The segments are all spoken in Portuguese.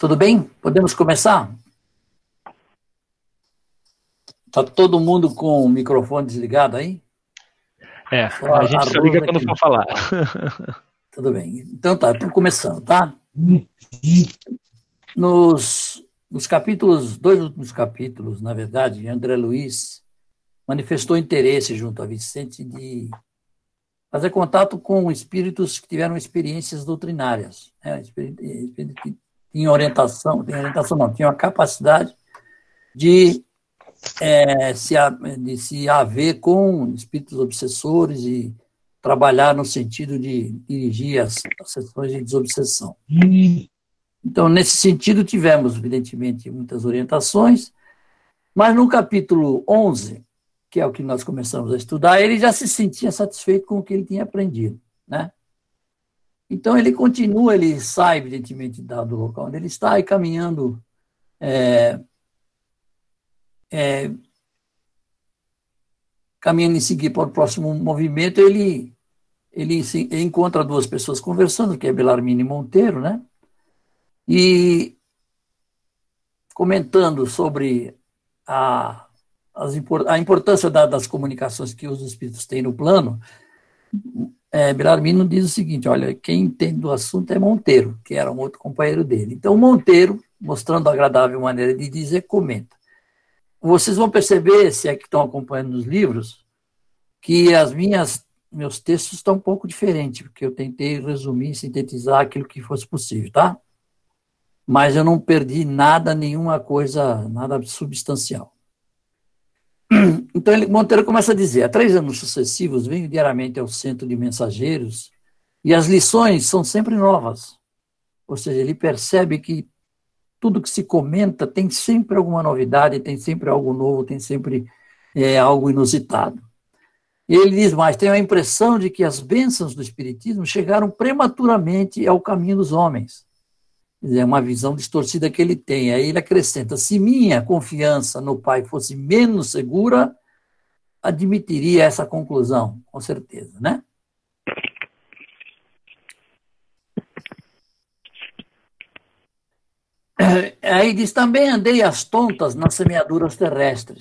Tudo bem? Podemos começar? Está todo mundo com o microfone desligado aí? É, a gente só liga quando for falar. Tudo bem. Então tá, estamos começando, tá? Nos, nos capítulos, dois últimos capítulos, na verdade, André Luiz manifestou interesse junto a Vicente de fazer contato com espíritos que tiveram experiências doutrinárias, né? Tinham orientação, tem orientação não, tinham a capacidade de, é, se, de se haver com espíritos obsessores e trabalhar no sentido de dirigir as, as sessões de desobsessão. Então, nesse sentido, tivemos, evidentemente, muitas orientações, mas no capítulo 11, que é o que nós começamos a estudar, ele já se sentia satisfeito com o que ele tinha aprendido, né? Então ele continua, ele sai, evidentemente, do local onde ele está e caminhando é, é, caminhando em seguir para o próximo movimento, ele, ele, se, ele encontra duas pessoas conversando, que é Belarmine Monteiro, né? E comentando sobre a as, a importância da, das comunicações que os espíritos têm no plano, é, Belarmino diz o seguinte: olha, quem entende do assunto é Monteiro, que era um outro companheiro dele. Então, Monteiro, mostrando a agradável maneira de dizer, comenta. Vocês vão perceber, se é que estão acompanhando nos livros, que as minhas meus textos estão um pouco diferentes, porque eu tentei resumir, sintetizar aquilo que fosse possível, tá? Mas eu não perdi nada, nenhuma coisa, nada substancial. Então, ele, Monteiro começa a dizer: há três anos sucessivos venho diariamente ao centro de mensageiros e as lições são sempre novas. Ou seja, ele percebe que tudo que se comenta tem sempre alguma novidade, tem sempre algo novo, tem sempre é, algo inusitado. E ele diz mais: tenho a impressão de que as bênçãos do Espiritismo chegaram prematuramente ao caminho dos homens é uma visão distorcida que ele tem. Aí ele acrescenta: se minha confiança no Pai fosse menos segura, admitiria essa conclusão, com certeza, né? Aí diz: também andei às tontas nas semeaduras terrestres.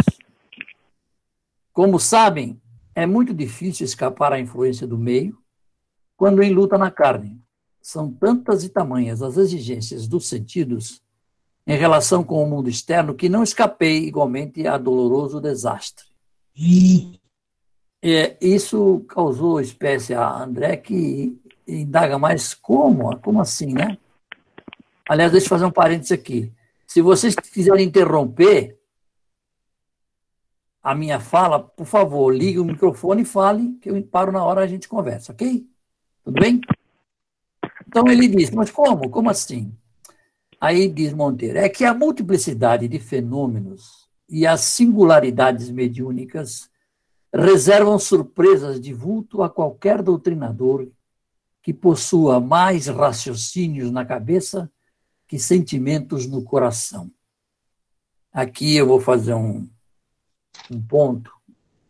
Como sabem, é muito difícil escapar à influência do meio quando em luta na carne são tantas e tamanhas as exigências dos sentidos em relação com o mundo externo que não escapei igualmente a doloroso desastre. E isso causou espécie a André que indaga mais como, como assim, né? Aliás, deixa eu fazer um parênteses aqui. Se vocês quiserem interromper a minha fala, por favor, ligue o microfone e fale, que eu paro na hora a gente conversa, ok? Tudo bem? Então ele diz, mas como? Como assim? Aí diz Monteiro, é que a multiplicidade de fenômenos e as singularidades mediúnicas reservam surpresas de vulto a qualquer doutrinador que possua mais raciocínios na cabeça que sentimentos no coração. Aqui eu vou fazer um, um ponto,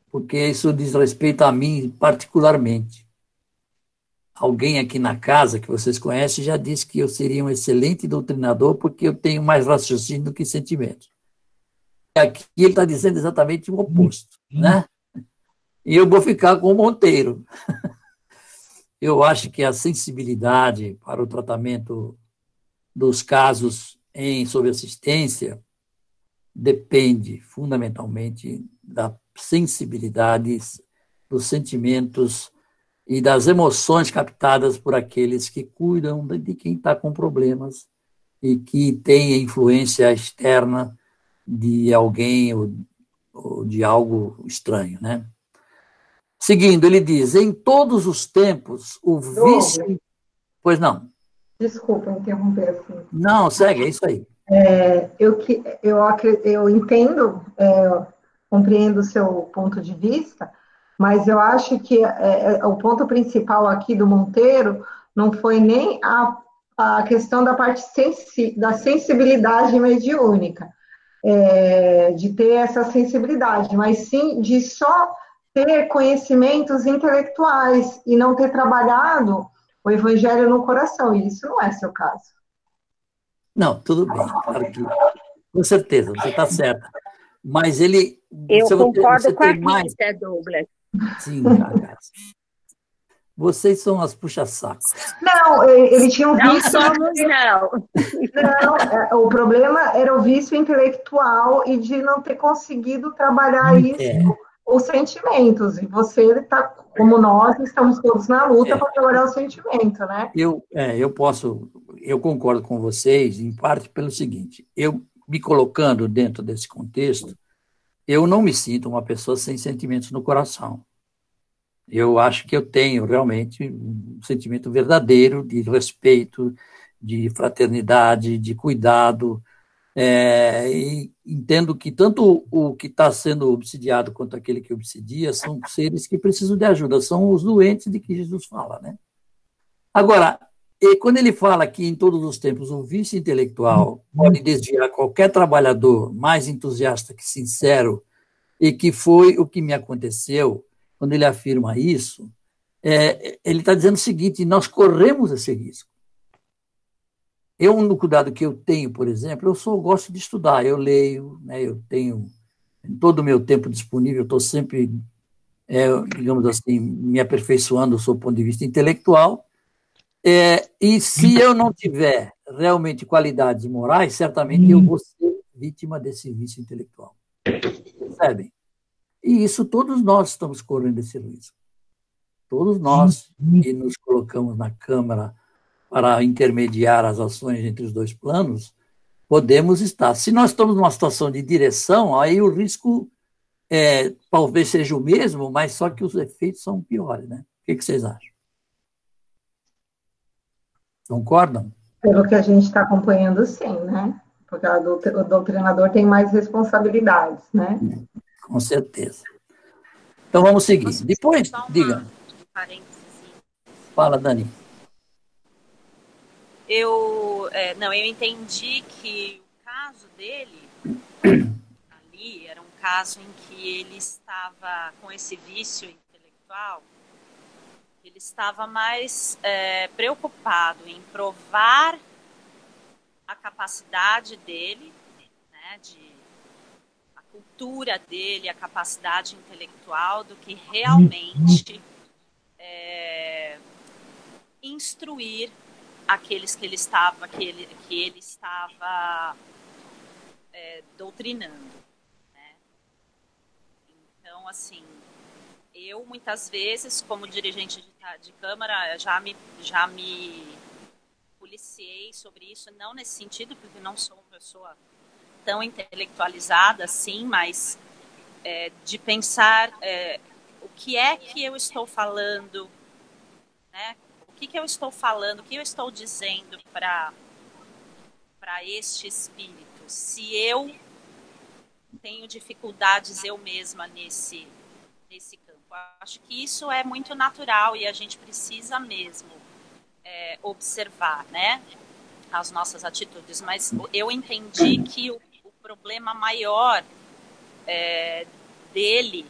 porque isso diz respeito a mim particularmente alguém aqui na casa que vocês conhecem já disse que eu seria um excelente doutrinador porque eu tenho mais raciocínio do que sentimento. Aqui ele está dizendo exatamente o oposto, uhum. né? E eu vou ficar com o Monteiro. Eu acho que a sensibilidade para o tratamento dos casos em sob assistência depende fundamentalmente da sensibilidade dos sentimentos e das emoções captadas por aqueles que cuidam de quem está com problemas e que tem influência externa de alguém ou, ou de algo estranho, né? Seguindo, ele diz: em todos os tempos, o vice. Pois não. Desculpa interromper assim. Não, segue, é isso aí. É, eu, eu, eu entendo, é, compreendo o seu ponto de vista, mas eu acho que é, é, o ponto principal aqui do Monteiro não foi nem a, a questão da parte sensi, da sensibilidade mediúnica, é, de ter essa sensibilidade, mas sim de só ter conhecimentos intelectuais e não ter trabalhado o evangelho no coração, e isso não é seu caso. Não, tudo bem, claro que, com certeza, você está certa. Mas ele. Eu concordo você com a mais... Douglas. Sim, cara. Vocês são as puxa-sacos. Não, ele tinha um vício. Não somos, não. Não, é, o problema era o vício intelectual e de não ter conseguido trabalhar é. isso, os sentimentos. E você está, como nós, estamos todos na luta é. para trabalhar o sentimento, né? Eu, é, eu posso, eu concordo com vocês, em parte pelo seguinte: eu me colocando dentro desse contexto, eu não me sinto uma pessoa sem sentimentos no coração eu acho que eu tenho realmente um sentimento verdadeiro de respeito, de fraternidade, de cuidado, é, e entendo que tanto o que está sendo obsidiado quanto aquele que obsidia são seres que precisam de ajuda, são os doentes de que Jesus fala, né? Agora, e quando ele fala que em todos os tempos o vício intelectual pode desviar qualquer trabalhador mais entusiasta que sincero, e que foi o que me aconteceu, quando ele afirma isso, é, ele está dizendo o seguinte: nós corremos esse risco. Eu, no cuidado que eu tenho, por exemplo, eu sou gosto de estudar, eu leio, né, eu tenho todo o meu tempo disponível, estou sempre, é, digamos assim, me aperfeiçoando do ponto de vista intelectual. É, e se eu não tiver realmente qualidades morais, certamente eu vou ser vítima desse vício intelectual. Percebem? E isso todos nós estamos correndo esse risco. Todos nós que nos colocamos na Câmara para intermediar as ações entre os dois planos, podemos estar. Se nós estamos numa situação de direção, aí o risco é, talvez seja o mesmo, mas só que os efeitos são piores, né? O que, que vocês acham? Concordam? Pelo que a gente está acompanhando, sim, né? Porque o doutrinador tem mais responsabilidades, né? com certeza. Então vamos seguir. Depois, diga. Fala, Dani. Eu, é, não, eu entendi que o caso dele ali era um caso em que ele estava com esse vício intelectual. Ele estava mais é, preocupado em provar a capacidade dele, né, de cultura dele, a capacidade intelectual, do que realmente é, instruir aqueles que ele estava, que ele, que ele estava é, doutrinando. Né? Então, assim, eu muitas vezes, como dirigente de, de Câmara, já me, já me policiei sobre isso, não nesse sentido, porque não sou uma pessoa tão intelectualizada assim, mas é, de pensar é, o que é que eu estou falando, né? O que, que eu estou falando, o que eu estou dizendo para este espírito? Se eu tenho dificuldades eu mesma nesse nesse acho que isso é muito natural e a gente precisa mesmo é, observar, né? As nossas atitudes, mas eu entendi que o problema maior é, dele,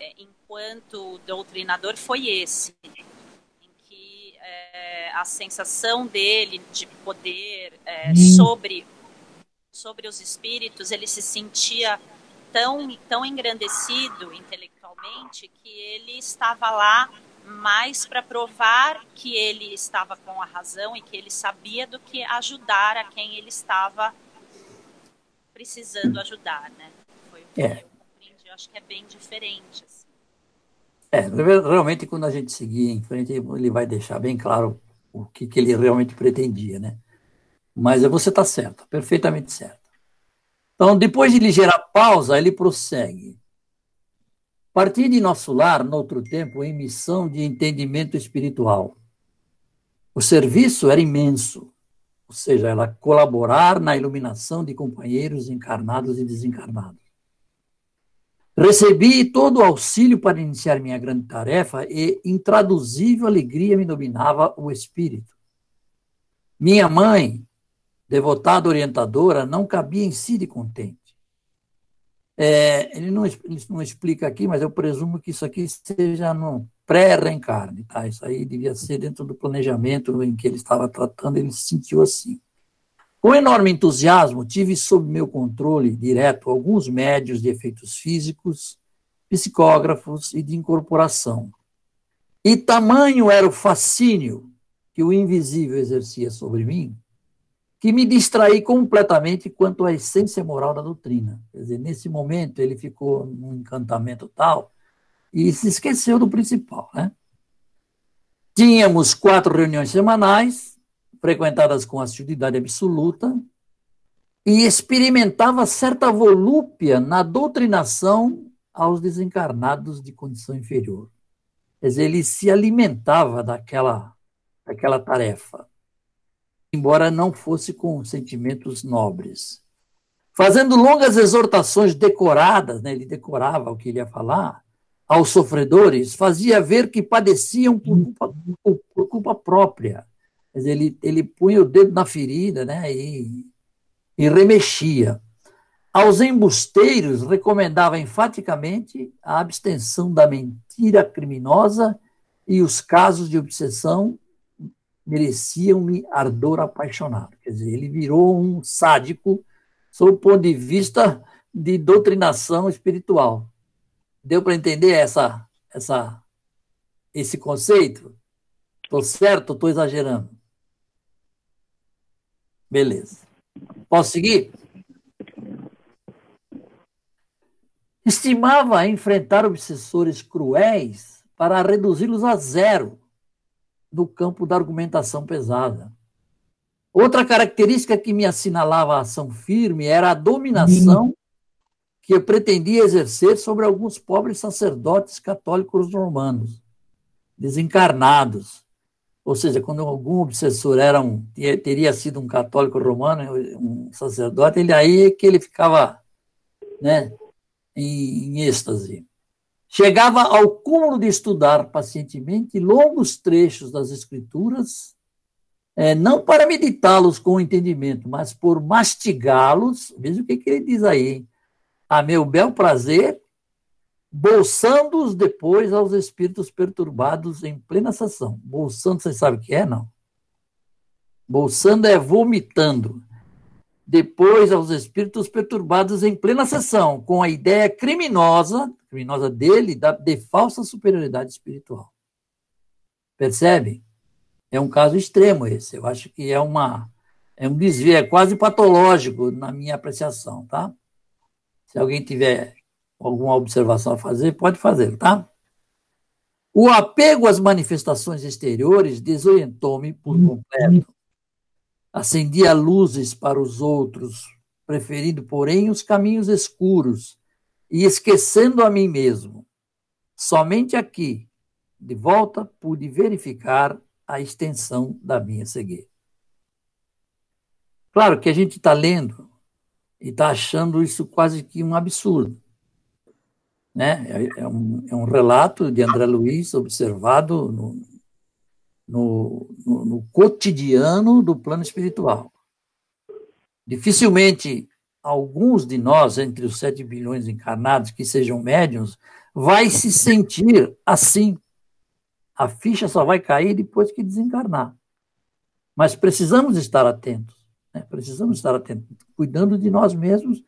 é, enquanto doutrinador, foi esse, em que é, a sensação dele de poder é, sobre sobre os espíritos, ele se sentia tão tão engrandecido intelectualmente que ele estava lá mais para provar que ele estava com a razão e que ele sabia do que ajudar a quem ele estava precisando ajudar, né? Foi o que é. eu compreendi. Eu acho que é bem diferente. Assim. É, realmente, quando a gente seguir em frente, ele vai deixar bem claro o que, que ele realmente pretendia, né? Mas você está certo, perfeitamente certo. Então, depois de ligeira pausa, ele prossegue. Partir de nosso lar, noutro tempo, em missão de entendimento espiritual. O serviço era imenso ou seja, ela colaborar na iluminação de companheiros encarnados e desencarnados. Recebi todo o auxílio para iniciar minha grande tarefa e intraduzível alegria me dominava o espírito. Minha mãe, devotada orientadora, não cabia em si de contente. É, ele, não, ele não explica aqui, mas eu presumo que isso aqui seja no pré-reencarne, tá? Isso aí devia ser dentro do planejamento em que ele estava tratando, ele se sentiu assim. Com enorme entusiasmo, tive sob meu controle direto alguns médios de efeitos físicos, psicógrafos e de incorporação. E tamanho era o fascínio que o invisível exercia sobre mim, que me distraí completamente quanto à essência moral da doutrina. Quer dizer, nesse momento ele ficou num encantamento tal e se esqueceu do principal, né? Tínhamos quatro reuniões semanais, frequentadas com assiduidade absoluta, e experimentava certa volúpia na doutrinação aos desencarnados de condição inferior. Quer dizer, ele se alimentava daquela, daquela tarefa, embora não fosse com sentimentos nobres. Fazendo longas exortações decoradas, né, ele decorava o que ele ia falar, aos sofredores, fazia ver que padeciam por culpa, por, culpa própria. Ele, ele punha o dedo na ferida né, e, e remexia. Aos embusteiros, recomendava enfaticamente a abstenção da mentira criminosa e os casos de obsessão mereciam-me ardor apaixonado. Quer dizer, ele virou um sádico sob o ponto de vista de doutrinação espiritual. Deu para entender essa, essa, esse conceito? Estou certo ou estou exagerando? Beleza. Posso seguir? Estimava enfrentar obsessores cruéis para reduzi-los a zero no campo da argumentação pesada. Outra característica que me assinalava a ação firme era a dominação que eu pretendia exercer sobre alguns pobres sacerdotes católicos romanos, desencarnados. Ou seja, quando algum obsessor era um, teria sido um católico romano, um sacerdote, ele aí é que ele ficava né, em, em êxtase. Chegava ao cúmulo de estudar pacientemente longos trechos das Escrituras, é, não para meditá-los com entendimento, mas por mastigá-los, veja o que, que ele diz aí, a meu bel prazer, bolsando-os depois aos espíritos perturbados em plena sessão. Bolsando, vocês sabem o que é, não? Bolsando é vomitando. Depois aos espíritos perturbados em plena sessão, com a ideia criminosa, criminosa dele, da, de falsa superioridade espiritual. Percebe? É um caso extremo esse. Eu acho que é uma é um desvio, é quase patológico na minha apreciação, tá? Se alguém tiver alguma observação a fazer, pode fazer, tá? O apego às manifestações exteriores desorientou-me por completo. Acendia luzes para os outros, preferindo, porém, os caminhos escuros e esquecendo a mim mesmo. Somente aqui, de volta, pude verificar a extensão da minha cegueira. Claro que a gente está lendo e está achando isso quase que um absurdo. Né? É, é, um, é um relato de André Luiz observado no, no, no, no cotidiano do plano espiritual. Dificilmente alguns de nós, entre os 7 bilhões encarnados que sejam médiums, vai se sentir assim. A ficha só vai cair depois que desencarnar. Mas precisamos estar atentos. Né? Precisamos estar atentos, cuidando de nós mesmos,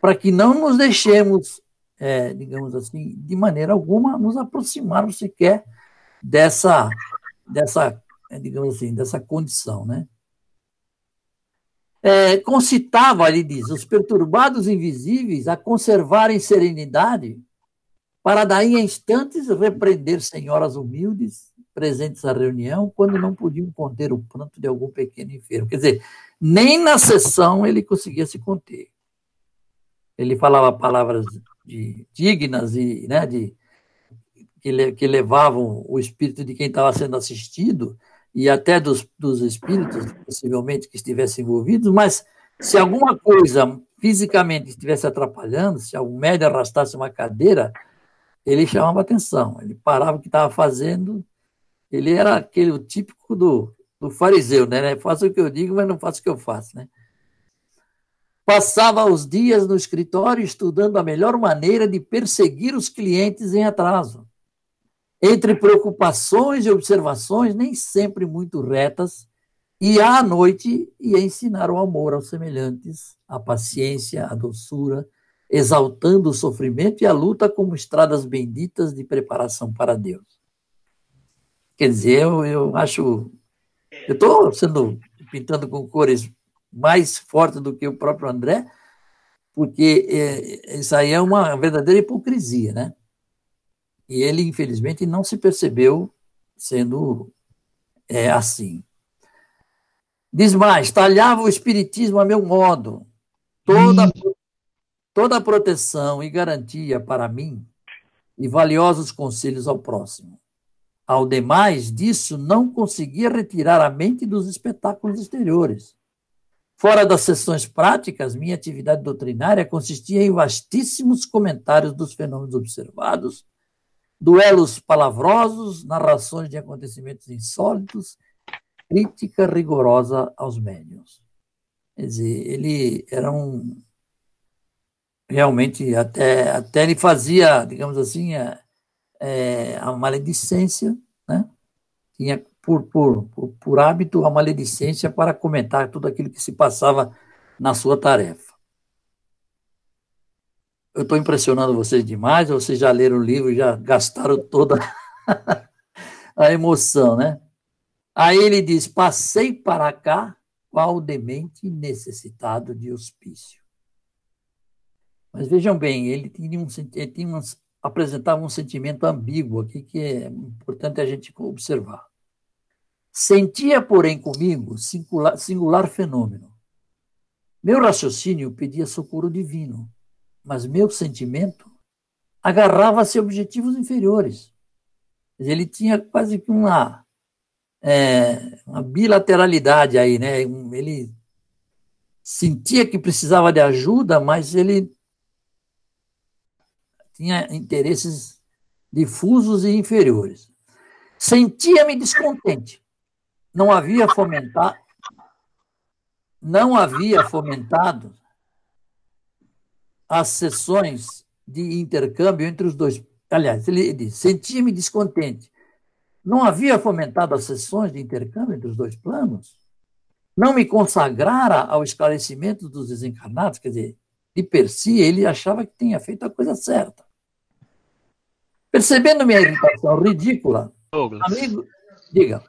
para que não nos deixemos, é, digamos assim, de maneira alguma, nos aproximarmos sequer dessa, dessa, é, digamos assim, dessa condição, né? É, concitava, ele diz, os perturbados invisíveis a conservarem serenidade, para daí a instantes repreender senhoras humildes presentes à reunião quando não podiam conter o pranto de algum pequeno enfermo. Quer dizer, nem na sessão ele conseguia se conter. Ele falava palavras de, dignas e né, de, que, que levavam o espírito de quem estava sendo assistido e até dos, dos espíritos, possivelmente, que estivessem envolvidos, mas se alguma coisa fisicamente estivesse atrapalhando, se algum médico arrastasse uma cadeira, ele chamava atenção, ele parava o que estava fazendo, ele era aquele típico do do fariseu, né? Faça o que eu digo, mas não faça o que eu faço, né? Passava os dias no escritório estudando a melhor maneira de perseguir os clientes em atraso. Entre preocupações e observações, nem sempre muito retas, e à noite ia ensinar o amor aos semelhantes, a paciência, a doçura, exaltando o sofrimento e a luta como estradas benditas de preparação para Deus. Quer dizer, eu, eu acho. Eu estou sendo pintando com cores mais fortes do que o próprio André, porque é, isso aí é uma verdadeira hipocrisia, né? E ele, infelizmente, não se percebeu sendo é, assim. Diz mais: talhava o espiritismo a meu modo, toda, toda proteção e garantia para mim, e valiosos conselhos ao próximo. Ao demais disso, não conseguia retirar a mente dos espetáculos exteriores. Fora das sessões práticas, minha atividade doutrinária consistia em vastíssimos comentários dos fenômenos observados, duelos palavrosos, narrações de acontecimentos insólitos, crítica rigorosa aos médiuns. Quer dizer, ele era um. Realmente, até, até ele fazia, digamos assim, a, é, a maledicência, né? tinha por, por, por, por hábito a maledicência para comentar tudo aquilo que se passava na sua tarefa. Eu estou impressionando vocês demais, vocês já leram o livro já gastaram toda a emoção, né? Aí ele diz: Passei para cá, qual demente necessitado de hospício. Mas vejam bem, ele tinha um, ele tinha um, apresentava um sentimento ambíguo aqui que é importante a gente observar. Sentia, porém, comigo singular, singular fenômeno. Meu raciocínio pedia socorro divino, mas meu sentimento agarrava-se a objetivos inferiores. Ele tinha quase que uma, é, uma bilateralidade aí, né? Ele sentia que precisava de ajuda, mas ele tinha interesses difusos e inferiores. Sentia-me descontente não havia fomentado, não havia fomentado as sessões de intercâmbio entre os dois. Aliás, ele diz: sentia-me descontente. Não havia fomentado as sessões de intercâmbio entre os dois planos? Não me consagrara ao esclarecimento dos desencarnados? Quer dizer, de per si, ele achava que tinha feito a coisa certa. Percebendo minha irritação ridícula, Douglas. amigo, diga.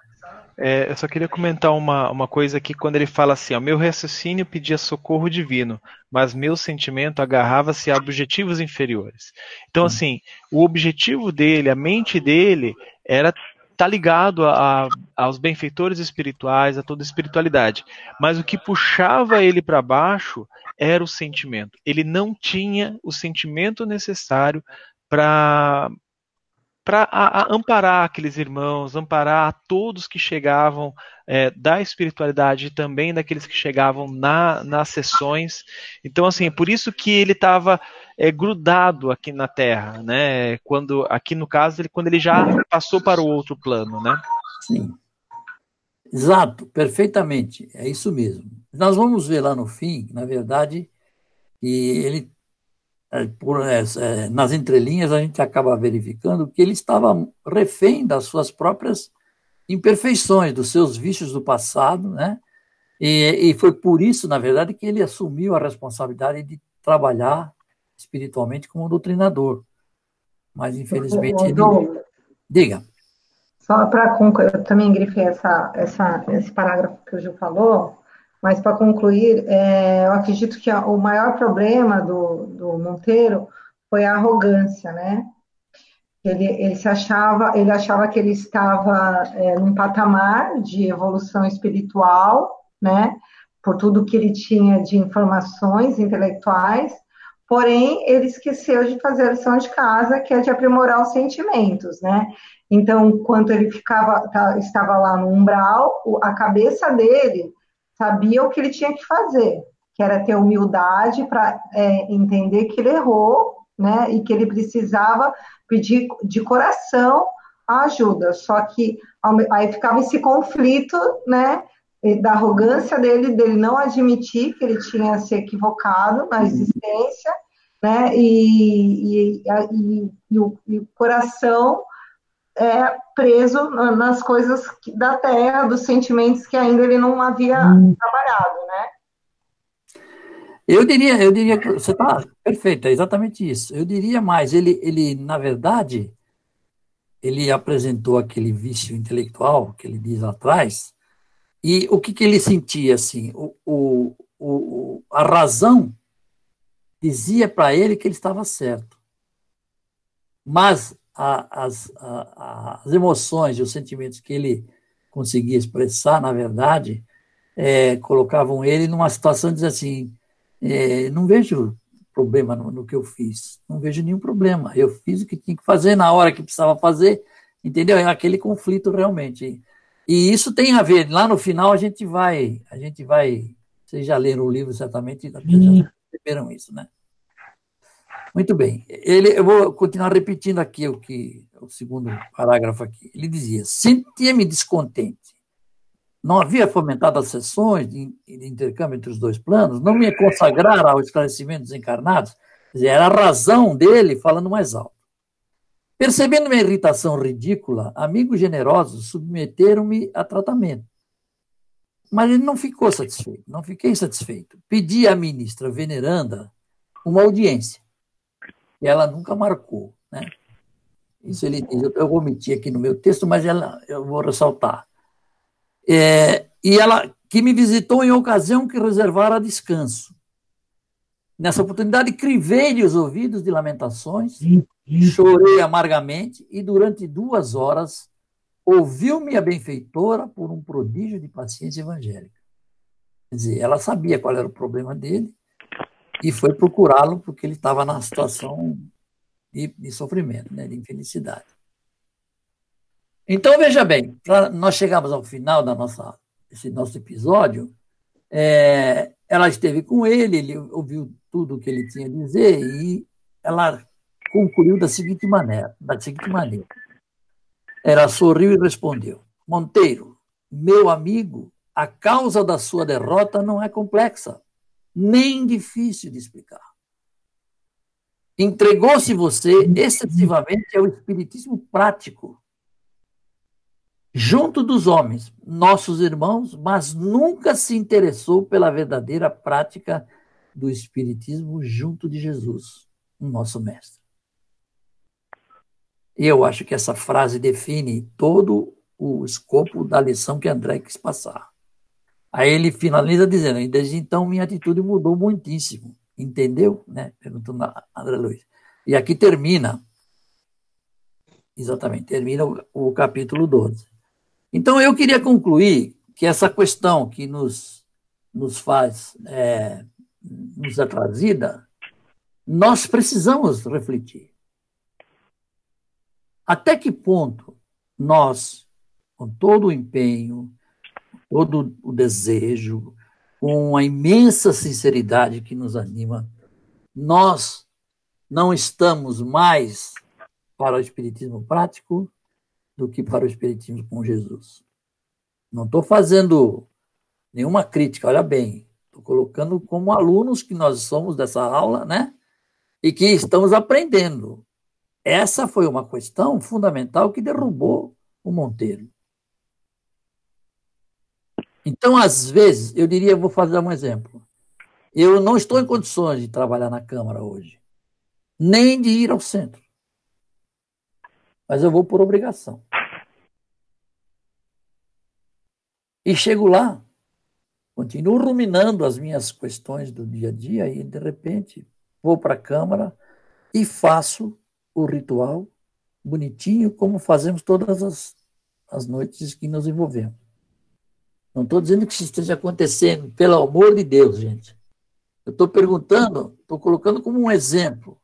É, eu só queria comentar uma, uma coisa aqui quando ele fala assim: ó, meu raciocínio pedia socorro divino, mas meu sentimento agarrava-se a objetivos inferiores. Então, hum. assim, o objetivo dele, a mente dele, era tá ligado a, a, aos benfeitores espirituais, a toda a espiritualidade. Mas o que puxava ele para baixo era o sentimento. Ele não tinha o sentimento necessário para para amparar aqueles irmãos, amparar a todos que chegavam é, da espiritualidade e também daqueles que chegavam na, nas sessões. Então, assim, é por isso que ele estava é, grudado aqui na Terra, né? Quando, aqui no caso, ele, quando ele já passou para o outro plano, né? Sim. Exato, perfeitamente, é isso mesmo. Nós vamos ver lá no fim, na verdade, que ele por, é, é, nas entrelinhas, a gente acaba verificando que ele estava refém das suas próprias imperfeições, dos seus vícios do passado, né? E, e foi por isso, na verdade, que ele assumiu a responsabilidade de trabalhar espiritualmente como doutrinador. Mas, infelizmente, ele... Diga. Só para concluir, eu também grifei essa, essa, esse parágrafo que o Gil falou, mas, para concluir, é, eu acredito que o maior problema do, do Monteiro foi a arrogância, né? Ele, ele, se achava, ele achava que ele estava é, num patamar de evolução espiritual, né? Por tudo que ele tinha de informações intelectuais, porém ele esqueceu de fazer a lição de casa, que é de aprimorar os sentimentos, né? Então, enquanto ele ficava, estava lá no umbral, a cabeça dele sabia o que ele tinha que fazer, que era ter humildade para é, entender que ele errou, né, e que ele precisava pedir de coração a ajuda. Só que aí ficava esse conflito, né, da arrogância dele, dele não admitir que ele tinha se equivocado na existência, né, e, e, e, e o, o, coração é, preso nas coisas da terra, dos sentimentos que ainda ele não havia hum. trabalhado, né? Eu diria, eu diria que você está perfeito, é exatamente isso. Eu diria mais, ele, ele, na verdade, ele apresentou aquele vício intelectual que ele diz atrás, e o que, que ele sentia assim? O, o, o, a razão dizia para ele que ele estava certo. Mas a, as, a, as emoções e os sentimentos que ele conseguia expressar, na verdade, é, colocavam ele numa situação de dizer assim: é, não vejo problema no, no, que eu fiz, não vejo nenhum problema. Eu fiz o que tinha que fazer na hora que precisava fazer, entendeu? É aquele conflito realmente. E isso tem a ver. Lá no final a gente vai, a gente vai. Vocês já leram o livro certamente, já perceberam isso, né? Muito bem. Ele, eu vou continuar repetindo aqui o que o segundo parágrafo aqui. Ele dizia: sentia-me descontente. Não havia fomentado as sessões de, intercâmbio entre os dois planos, não me consagrar ao esclarecimento dos encarnados. Era a razão dele falando mais alto. Percebendo minha irritação ridícula, amigos generosos submeteram-me a tratamento. Mas ele não ficou satisfeito, não fiquei satisfeito. Pedi à ministra veneranda uma audiência e ela nunca marcou. Né? Isso ele diz, eu omiti aqui no meu texto, mas ela, eu vou ressaltar. É, e ela que me visitou em ocasião que reservara descanso. Nessa oportunidade, crivei-lhe os ouvidos de lamentações, chorei amargamente e durante duas horas ouviu-me a benfeitora por um prodígio de paciência evangélica. Quer dizer, ela sabia qual era o problema dele e foi procurá-lo porque ele estava na situação de, de sofrimento, né, de infelicidade. Então, veja bem, nós chegamos ao final da nossa, desse nosso episódio, é, ela esteve com ele, ele ouviu tudo o que ele tinha a dizer e ela concluiu da seguinte maneira, da seguinte maneira. Ela sorriu e respondeu: Monteiro, meu amigo, a causa da sua derrota não é complexa nem difícil de explicar. Entregou-se você excessivamente ao espiritismo prático, junto dos homens, nossos irmãos, mas nunca se interessou pela verdadeira prática do espiritismo junto de Jesus, nosso mestre. Eu acho que essa frase define todo o escopo da lição que André quis passar. Aí ele finaliza dizendo: desde então minha atitude mudou muitíssimo. Entendeu? Né? Perguntou André Luiz. E aqui termina, exatamente, termina o, o capítulo 12. Então eu queria concluir que essa questão que nos, nos faz, é, nos trazida, nós precisamos refletir. Até que ponto nós, com todo o empenho, todo o desejo, com a imensa sinceridade que nos anima, nós não estamos mais para o Espiritismo prático do que para o Espiritismo com Jesus. Não estou fazendo nenhuma crítica, olha bem, estou colocando como alunos que nós somos dessa aula, né? E que estamos aprendendo. Essa foi uma questão fundamental que derrubou o Monteiro. Então, às vezes, eu diria, vou fazer um exemplo. Eu não estou em condições de trabalhar na Câmara hoje, nem de ir ao centro. Mas eu vou por obrigação. E chego lá, continuo ruminando as minhas questões do dia a dia e, de repente, vou para a Câmara e faço o ritual bonitinho, como fazemos todas as, as noites que nos envolvemos. Não estou dizendo que isso esteja acontecendo, pelo amor de Deus, gente. Eu estou perguntando, estou colocando como um exemplo.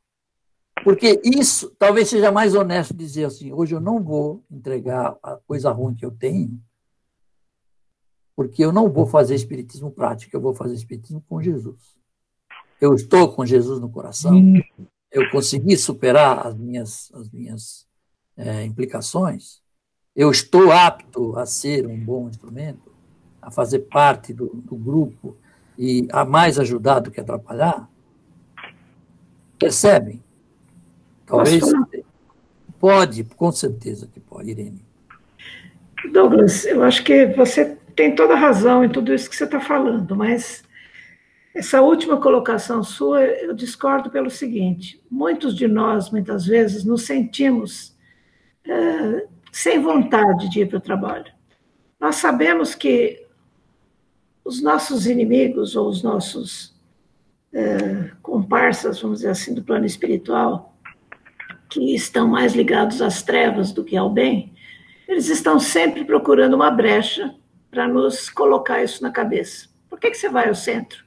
Porque isso talvez seja mais honesto dizer assim: hoje eu não vou entregar a coisa ruim que eu tenho, porque eu não vou fazer espiritismo prático, eu vou fazer espiritismo com Jesus. Eu estou com Jesus no coração, eu consegui superar as minhas, as minhas é, implicações, eu estou apto a ser um bom instrumento a fazer parte do, do grupo e a mais ajudar do que atrapalhar, percebem? Talvez, Pode, com certeza que pode, Irene. Douglas, eu acho que você tem toda a razão em tudo isso que você está falando, mas essa última colocação sua, eu discordo pelo seguinte: muitos de nós, muitas vezes, nos sentimos é, sem vontade de ir para o trabalho. Nós sabemos que os nossos inimigos ou os nossos é, comparsas, vamos dizer assim, do plano espiritual, que estão mais ligados às trevas do que ao bem, eles estão sempre procurando uma brecha para nos colocar isso na cabeça. Por que, que você vai ao centro?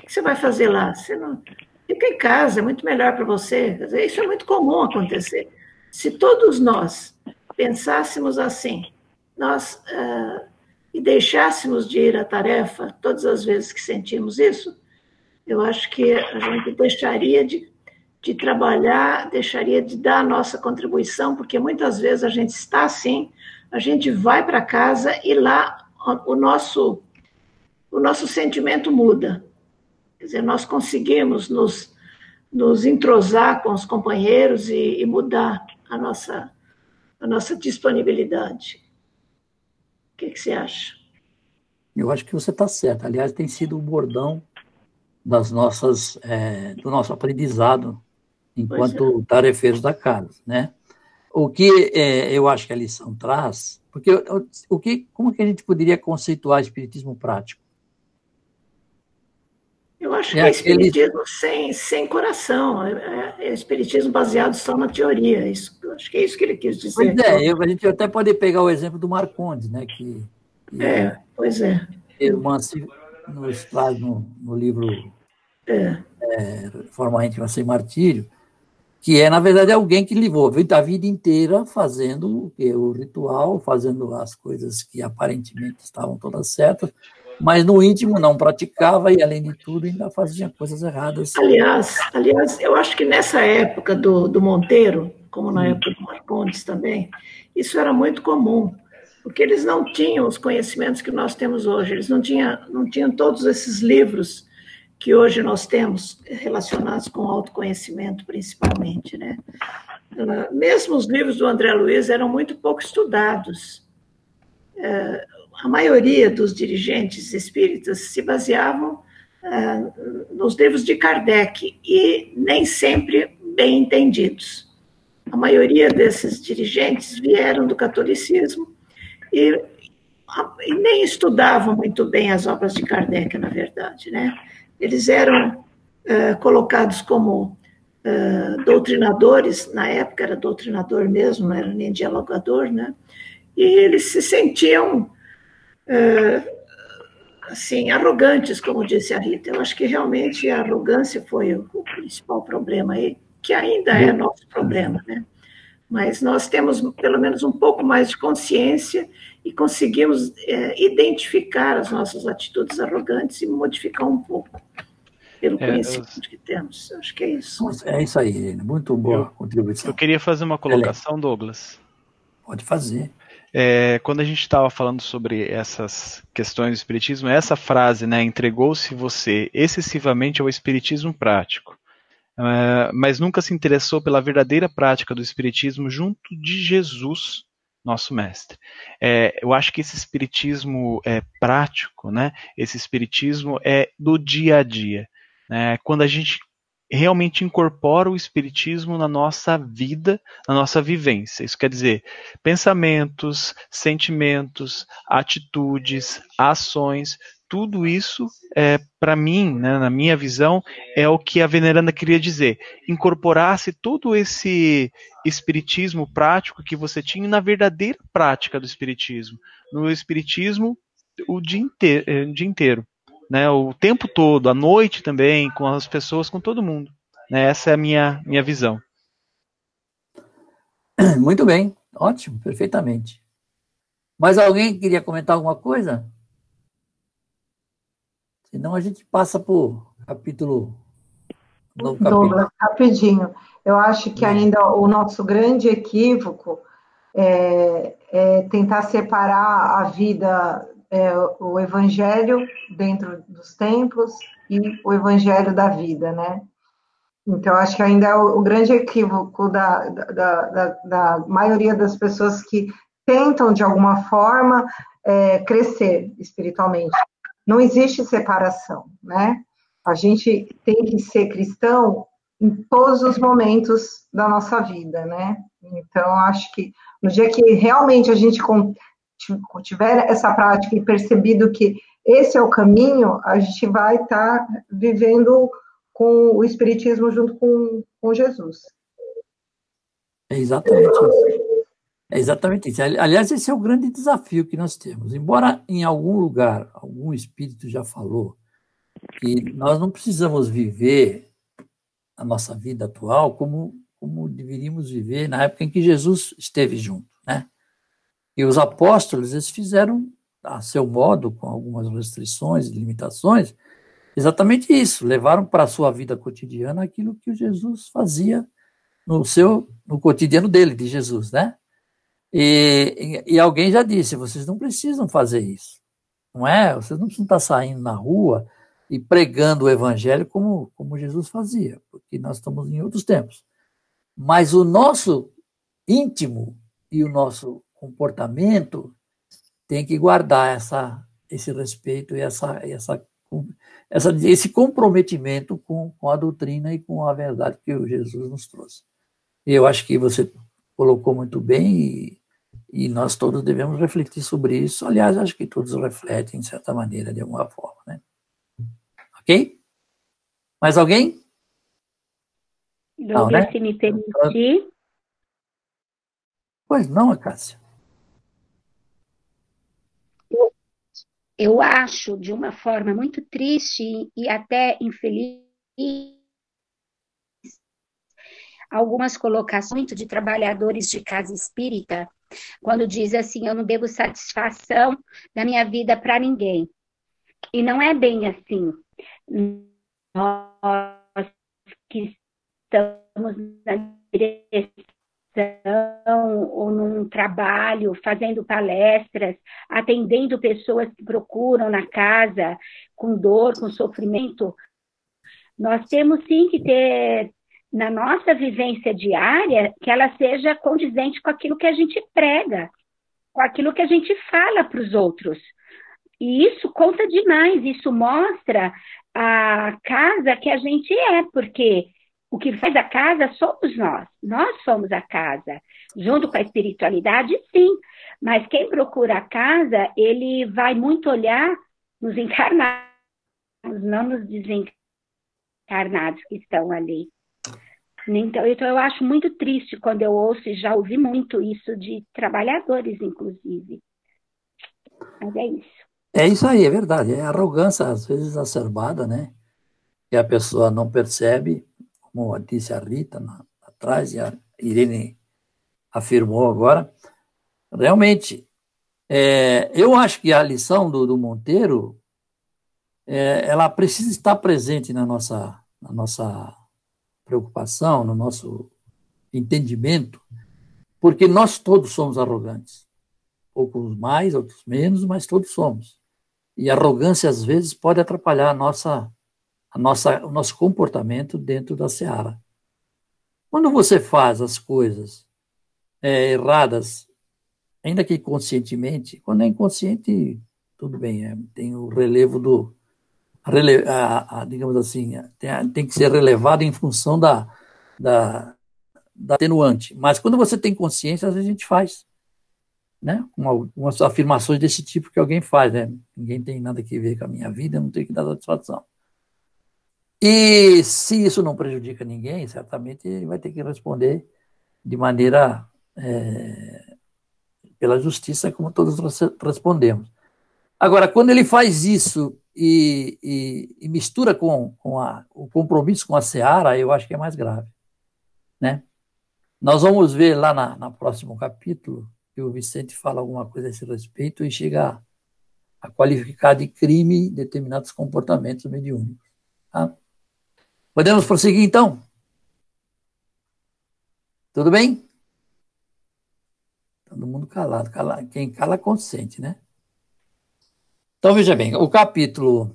O que você vai fazer lá? Você não... Fica em casa, é muito melhor para você. Isso é muito comum acontecer. Se todos nós pensássemos assim, nós uh, e deixássemos de ir à tarefa todas as vezes que sentimos isso, eu acho que a gente deixaria de, de trabalhar, deixaria de dar a nossa contribuição, porque muitas vezes a gente está assim, a gente vai para casa e lá o nosso, o nosso sentimento muda. Quer dizer, nós conseguimos nos, nos entrosar com os companheiros e, e mudar a nossa, a nossa disponibilidade. O que, que você acha? Eu acho que você está certo. Aliás, tem sido o bordão das nossas, é, do nosso aprendizado enquanto é. tarefeiros da casa, né? O que é, eu acho que a lição traz, porque o que, como que a gente poderia conceituar espiritismo prático? Eu acho é que é espiritismo sem, sem coração, é, é, é, espiritismo baseado só na teoria. Isso, acho que é isso que ele quis dizer. Pois é, eu, a gente até pode pegar o exemplo do Marcondes, né? Que, que é, pois é. Romance nos traz no, no livro é. É, Forma Íntima Sem Martírio, que é, na verdade, alguém que levou a vida inteira fazendo o, ritual, fazendo as coisas que aparentemente estavam todas certas, mas no íntimo não praticava e, além de tudo, ainda fazia coisas erradas. Aliás, aliás eu acho que nessa época do, do Monteiro, como na hum. época do Marcondes também, isso era muito comum, porque eles não tinham os conhecimentos que nós temos hoje, eles não tinham, não tinham todos esses livros que hoje nós temos relacionados com autoconhecimento, principalmente, né? Mesmo os livros do André Luiz eram muito pouco estudados. É, a maioria dos dirigentes espíritas se baseavam uh, nos livros de Kardec e nem sempre bem entendidos. A maioria desses dirigentes vieram do catolicismo e, e nem estudavam muito bem as obras de Kardec, na verdade, né? Eles eram uh, colocados como uh, doutrinadores, na época era doutrinador mesmo, não era nem dialogador, né? E eles se sentiam assim, arrogantes, como disse a Rita. Eu acho que realmente a arrogância foi o, o principal problema aí, que ainda é nosso problema, né? Mas nós temos pelo menos um pouco mais de consciência e conseguimos é, identificar as nossas atitudes arrogantes e modificar um pouco pelo é, conhecimento eu... que temos. Acho que é isso. É isso aí, muito boa eu, contribuição. Eu queria fazer uma colocação, Douglas. Pode fazer. É, quando a gente estava falando sobre essas questões do espiritismo, essa frase, né, entregou-se você excessivamente ao espiritismo prático, mas nunca se interessou pela verdadeira prática do espiritismo junto de Jesus, nosso mestre. É, eu acho que esse espiritismo é prático, né, esse espiritismo é do dia a dia. Né, quando a gente realmente incorpora o espiritismo na nossa vida, na nossa vivência. Isso quer dizer, pensamentos, sentimentos, atitudes, ações, tudo isso, é, para mim, né, na minha visão, é o que a veneranda queria dizer. Incorporasse todo esse espiritismo prático que você tinha na verdadeira prática do espiritismo. No espiritismo, o dia. Eh, o dia inteiro né, o tempo todo, à noite também, com as pessoas, com todo mundo. Né, essa é a minha, minha visão. Muito bem, ótimo, perfeitamente. Mas alguém queria comentar alguma coisa? Senão a gente passa para o capítulo. Novo capítulo. rapidinho. Eu acho que ainda o nosso grande equívoco é, é tentar separar a vida é, o evangelho dentro dos templos e o evangelho da vida, né? Então, acho que ainda é o, o grande equívoco da, da, da, da, maioria das pessoas que tentam, de alguma forma, é, crescer espiritualmente. Não existe separação, né? A gente tem que ser cristão em todos os momentos da nossa vida, né? Então, acho que no dia que realmente a gente tiver essa prática e percebido que esse é o caminho, a gente vai estar tá vivendo com o Espiritismo junto com, com Jesus. É exatamente isso. É exatamente isso. Aliás, esse é o grande desafio que nós temos. Embora em algum lugar, algum espírito já falou que nós não precisamos viver a nossa vida atual como, como deveríamos viver na época em que Jesus esteve junto, né? E os apóstolos, eles fizeram a seu modo, com algumas restrições e limitações, exatamente isso, levaram para a sua vida cotidiana aquilo que Jesus fazia no seu no cotidiano dele, de Jesus, né? E, e, alguém já disse, vocês não precisam fazer isso, não é? Vocês não precisam estar saindo na rua e pregando o evangelho como, como Jesus fazia, porque nós estamos em outros tempos. Mas o nosso íntimo e o nosso comportamento tem que guardar essa, esse respeito e essa, essa essa, esse comprometimento com, com a doutrina e com a verdade que o Jesus nos trouxe. Eu acho que você colocou muito bem e, e nós todos devemos refletir sobre isso. Aliás, acho que todos refletem, de certa maneira, de alguma forma. Né? Ok? Mais alguém? Não, né? se me permitir. Pois não, Acácia. Eu acho de uma forma muito triste e até infeliz algumas colocações de trabalhadores de casa espírita, quando diz assim, eu não devo satisfação da minha vida para ninguém. E não é bem assim. Nós que estamos na direção ou num trabalho, fazendo palestras, atendendo pessoas que procuram na casa com dor, com sofrimento, nós temos sim que ter na nossa vivência diária que ela seja condizente com aquilo que a gente prega, com aquilo que a gente fala para os outros. E isso conta demais, isso mostra a casa que a gente é, porque o que faz a casa somos nós. Nós somos a casa. Junto com a espiritualidade, sim. Mas quem procura a casa, ele vai muito olhar nos encarnados, não nos desencarnados que estão ali. Então, então, eu acho muito triste quando eu ouço, e já ouvi muito isso de trabalhadores, inclusive. Mas é isso. É isso aí, é verdade. É arrogância, às vezes exacerbada, né? Que a pessoa não percebe como disse a Rita na, atrás e a Irene afirmou agora, realmente, é, eu acho que a lição do, do Monteiro, é, ela precisa estar presente na nossa, na nossa preocupação, no nosso entendimento, porque nós todos somos arrogantes. Poucos mais, outros menos, mas todos somos. E arrogância, às vezes, pode atrapalhar a nossa a nossa, o nosso comportamento dentro da seara. Quando você faz as coisas é, erradas, ainda que conscientemente, quando é inconsciente, tudo bem, é, tem o relevo do. A, a, digamos assim, tem, tem, que ser relevado em função da, da, da atenuante. Mas quando você tem consciência, às vezes a gente faz. Né? Com algumas afirmações desse tipo que alguém faz, né? Ninguém tem nada que ver com a minha vida, não tem que dar satisfação. E se isso não prejudica ninguém, certamente ele vai ter que responder de maneira é, pela justiça, como todos respondemos. Agora, quando ele faz isso e, e, e mistura com, com a, o compromisso com a Seara, eu acho que é mais grave. Né? Nós vamos ver lá na, na próximo capítulo que o Vicente fala alguma coisa a esse respeito e chega a, a qualificar de crime determinados comportamentos mediúnicos. Tá? Podemos prosseguir então? Tudo bem? Todo mundo calado. Cala, quem cala consente, né? Então veja bem, o capítulo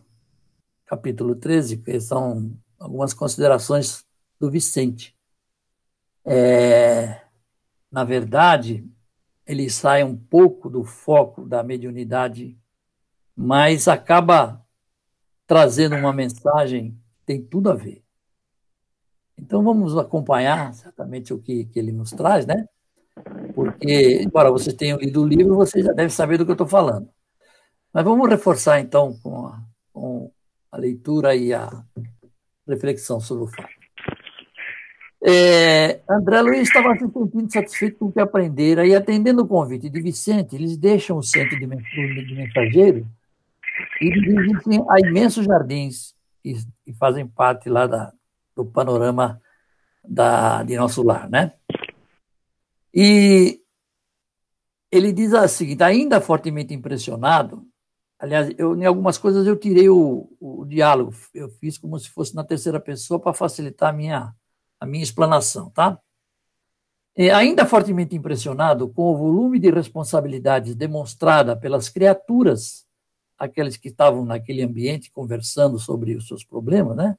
capítulo 13, que são algumas considerações do Vicente. É, na verdade, ele sai um pouco do foco da mediunidade, mas acaba trazendo uma mensagem que tem tudo a ver. Então vamos acompanhar certamente o que, que ele nos traz, né? Porque, embora vocês tenham lido o livro, vocês já devem saber do que eu estou falando. Mas vamos reforçar então com a, com a leitura e a reflexão sobre o fato. É, André Luiz estava se sentindo satisfeito com o que aprendera e, atendendo o convite de Vicente, eles deixam o centro de, de mensageiro e dirigem a imensos jardins que, que fazem parte lá da, do panorama da, de nosso lar, né? E ele diz seguinte, ainda fortemente impressionado, aliás, eu, em algumas coisas eu tirei o, o diálogo, eu fiz como se fosse na terceira pessoa para facilitar a minha a minha explanação, tá? É, ainda fortemente impressionado com o volume de responsabilidades demonstrada pelas criaturas, aqueles que estavam naquele ambiente conversando sobre os seus problemas, né?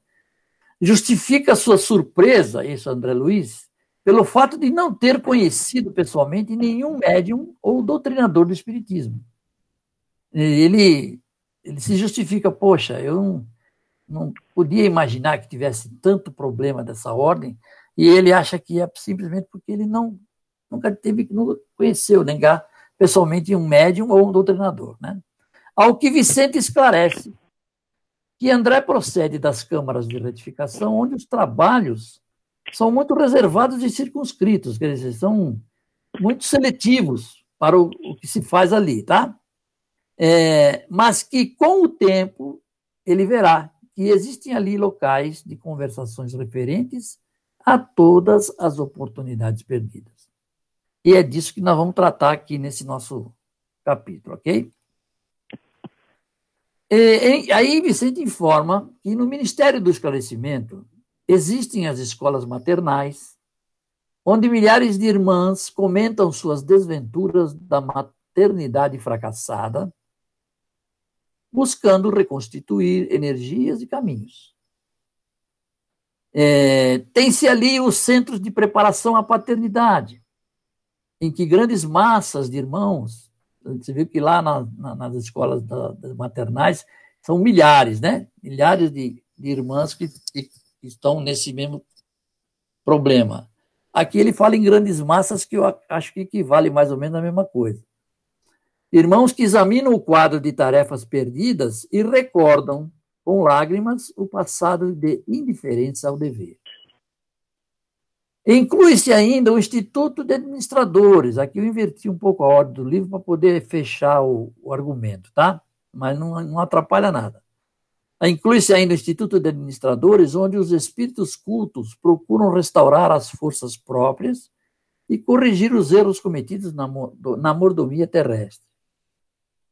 Justifica sua surpresa, isso André Luiz, pelo fato de não ter conhecido pessoalmente nenhum médium ou doutrinador do espiritismo. Ele ele se justifica, poxa, eu não, não podia imaginar que tivesse tanto problema dessa ordem, e ele acha que é simplesmente porque ele não nunca teve, nunca conheceu, negar pessoalmente um médium ou um doutrinador. Né? Ao que Vicente esclarece que André procede das câmaras de retificação, onde os trabalhos são muito reservados e circunscritos, quer dizer, são muito seletivos para o, o que se faz ali, tá? É, mas que com o tempo ele verá que existem ali locais de conversações referentes a todas as oportunidades perdidas. E é disso que nós vamos tratar aqui nesse nosso capítulo, ok? E, aí Vicente informa que no Ministério do Esclarecimento existem as escolas maternais, onde milhares de irmãs comentam suas desventuras da maternidade fracassada buscando reconstituir energias e caminhos. É, Tem-se ali os centros de preparação à paternidade, em que grandes massas de irmãos, você viu que lá na, na, nas escolas da, maternais são milhares, né? Milhares de, de irmãs que, que estão nesse mesmo problema. Aqui ele fala em grandes massas que eu acho que equivale mais ou menos a mesma coisa. Irmãos que examinam o quadro de tarefas perdidas e recordam, com lágrimas, o passado de indiferença ao dever. Inclui-se ainda o Instituto de Administradores. Aqui eu inverti um pouco a ordem do livro para poder fechar o, o argumento, tá? Mas não, não atrapalha nada. Inclui-se ainda o Instituto de Administradores, onde os espíritos cultos procuram restaurar as forças próprias e corrigir os erros cometidos na, na mordomia terrestre.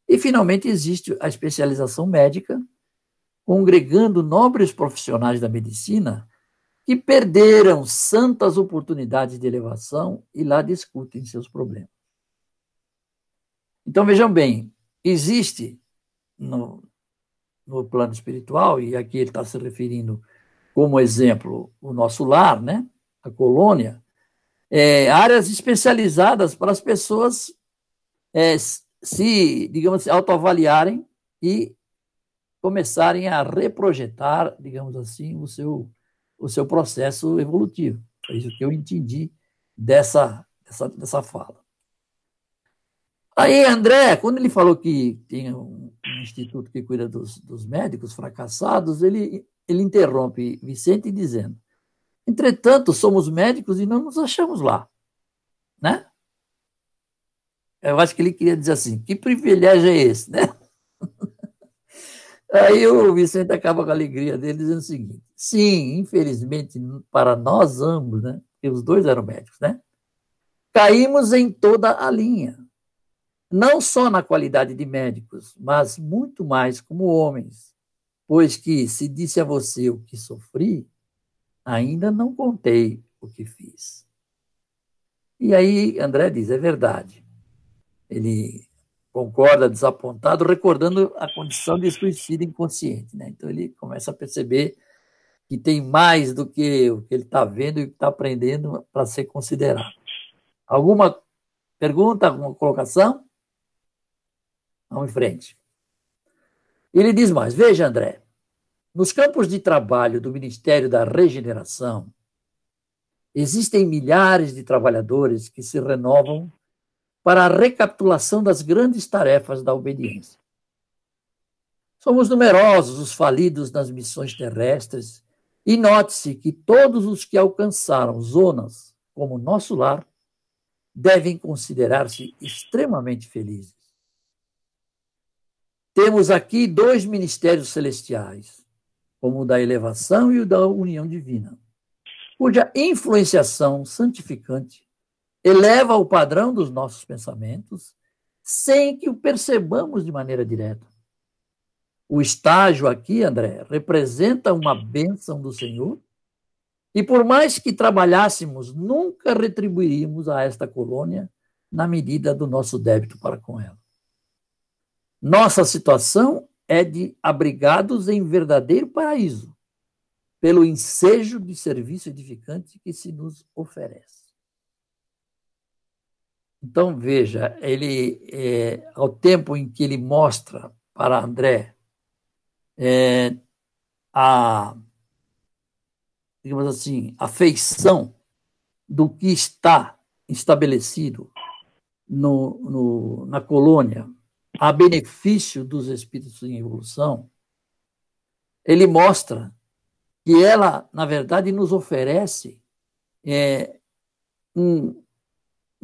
E, finalmente, existe a especialização médica, congregando nobres profissionais da medicina que perderam santas oportunidades de elevação e lá discutem seus problemas. Então, vejam bem, existe no, no plano espiritual, e aqui ele está se referindo como exemplo o nosso lar, né? a colônia, é, áreas especializadas para as pessoas é, se, digamos assim, autoavaliarem e começarem a reprojetar, digamos assim, o seu, o seu processo evolutivo. É isso que eu entendi dessa, dessa, dessa fala. Aí, André, quando ele falou que tem um, instituto que cuida dos, dos médicos fracassados, ele, ele interrompe Vicente dizendo: Entretanto, somos médicos e não nos achamos lá. Né? Eu acho que ele queria dizer assim: que privilégio é esse, né? Aí o Vicente acaba com a alegria dele dizendo o seguinte: sim, infelizmente, para nós ambos, né? Porque os dois eram médicos, né? Caímos em toda a linha. Não só na qualidade de médicos, mas muito mais como homens. Pois que, se disse a você o que sofri, ainda não contei o que fiz. E aí André diz: é verdade ele concorda desapontado, recordando a condição de suicídio inconsciente. Né? Então ele começa a perceber que tem mais do que o que ele está vendo e está aprendendo para ser considerado. Alguma pergunta, alguma colocação? Vamos em frente. Ele diz mais: Veja, André, nos campos de trabalho do Ministério da Regeneração, existem milhares de trabalhadores que se renovam para a recapitulação das grandes tarefas da obediência. Somos numerosos os falidos nas missões terrestres, e note-se que todos os que alcançaram zonas como nosso lar devem considerar-se extremamente felizes. Temos aqui dois ministérios celestiais, como o da elevação e o da união divina, cuja influenciação santificante eleva o padrão dos nossos pensamentos sem que o percebamos de maneira direta. O estágio aqui, André, representa uma bênção do Senhor e por mais que trabalhássemos, nunca retribuiríamos a esta colônia na medida do nosso débito para com ela. Nossa situação é de abrigados em verdadeiro paraíso, pelo ensejo de serviço edificante que se nos oferece. Então, veja, ele, é, ao tempo em que ele mostra para André é, a digamos assim, a feição do que está estabelecido no, no, na colônia a benefício dos espíritos em evolução, ele mostra que ela, na verdade, nos oferece é, um,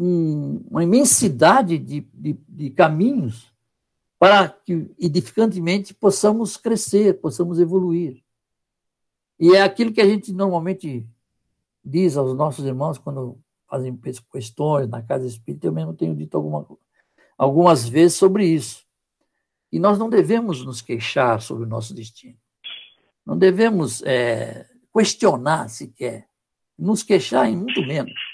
um, uma imensidade de, de, de caminhos para que, edificantemente, possamos crescer, possamos evoluir. E é aquilo que a gente normalmente diz aos nossos irmãos quando fazem questões na casa espírita, eu mesmo tenho dito alguma, algumas vezes sobre isso. E nós não devemos nos queixar sobre o nosso destino. Não devemos é, questionar sequer. Nos queixar em muito menos.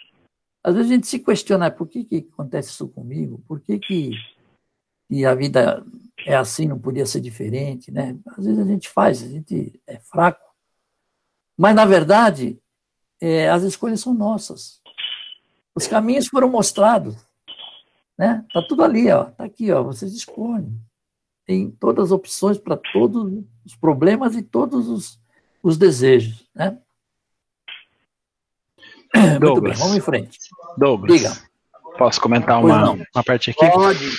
Às vezes a gente se questiona por que, que acontece isso comigo, por que, que e a vida é assim, não podia ser diferente, né? Às vezes a gente faz, a gente é fraco mas, na verdade, é, as escolhas são nossas. Os caminhos foram mostrados. Né? Tá tudo ali, ó. Tá aqui, ó. Vocês escolhem. Tem todas as opções para todos os problemas e todos os, os desejos, né? Douglas, Muito bem, vamos em frente. Douglas, Diga. posso comentar uma, uma parte aqui? Pode.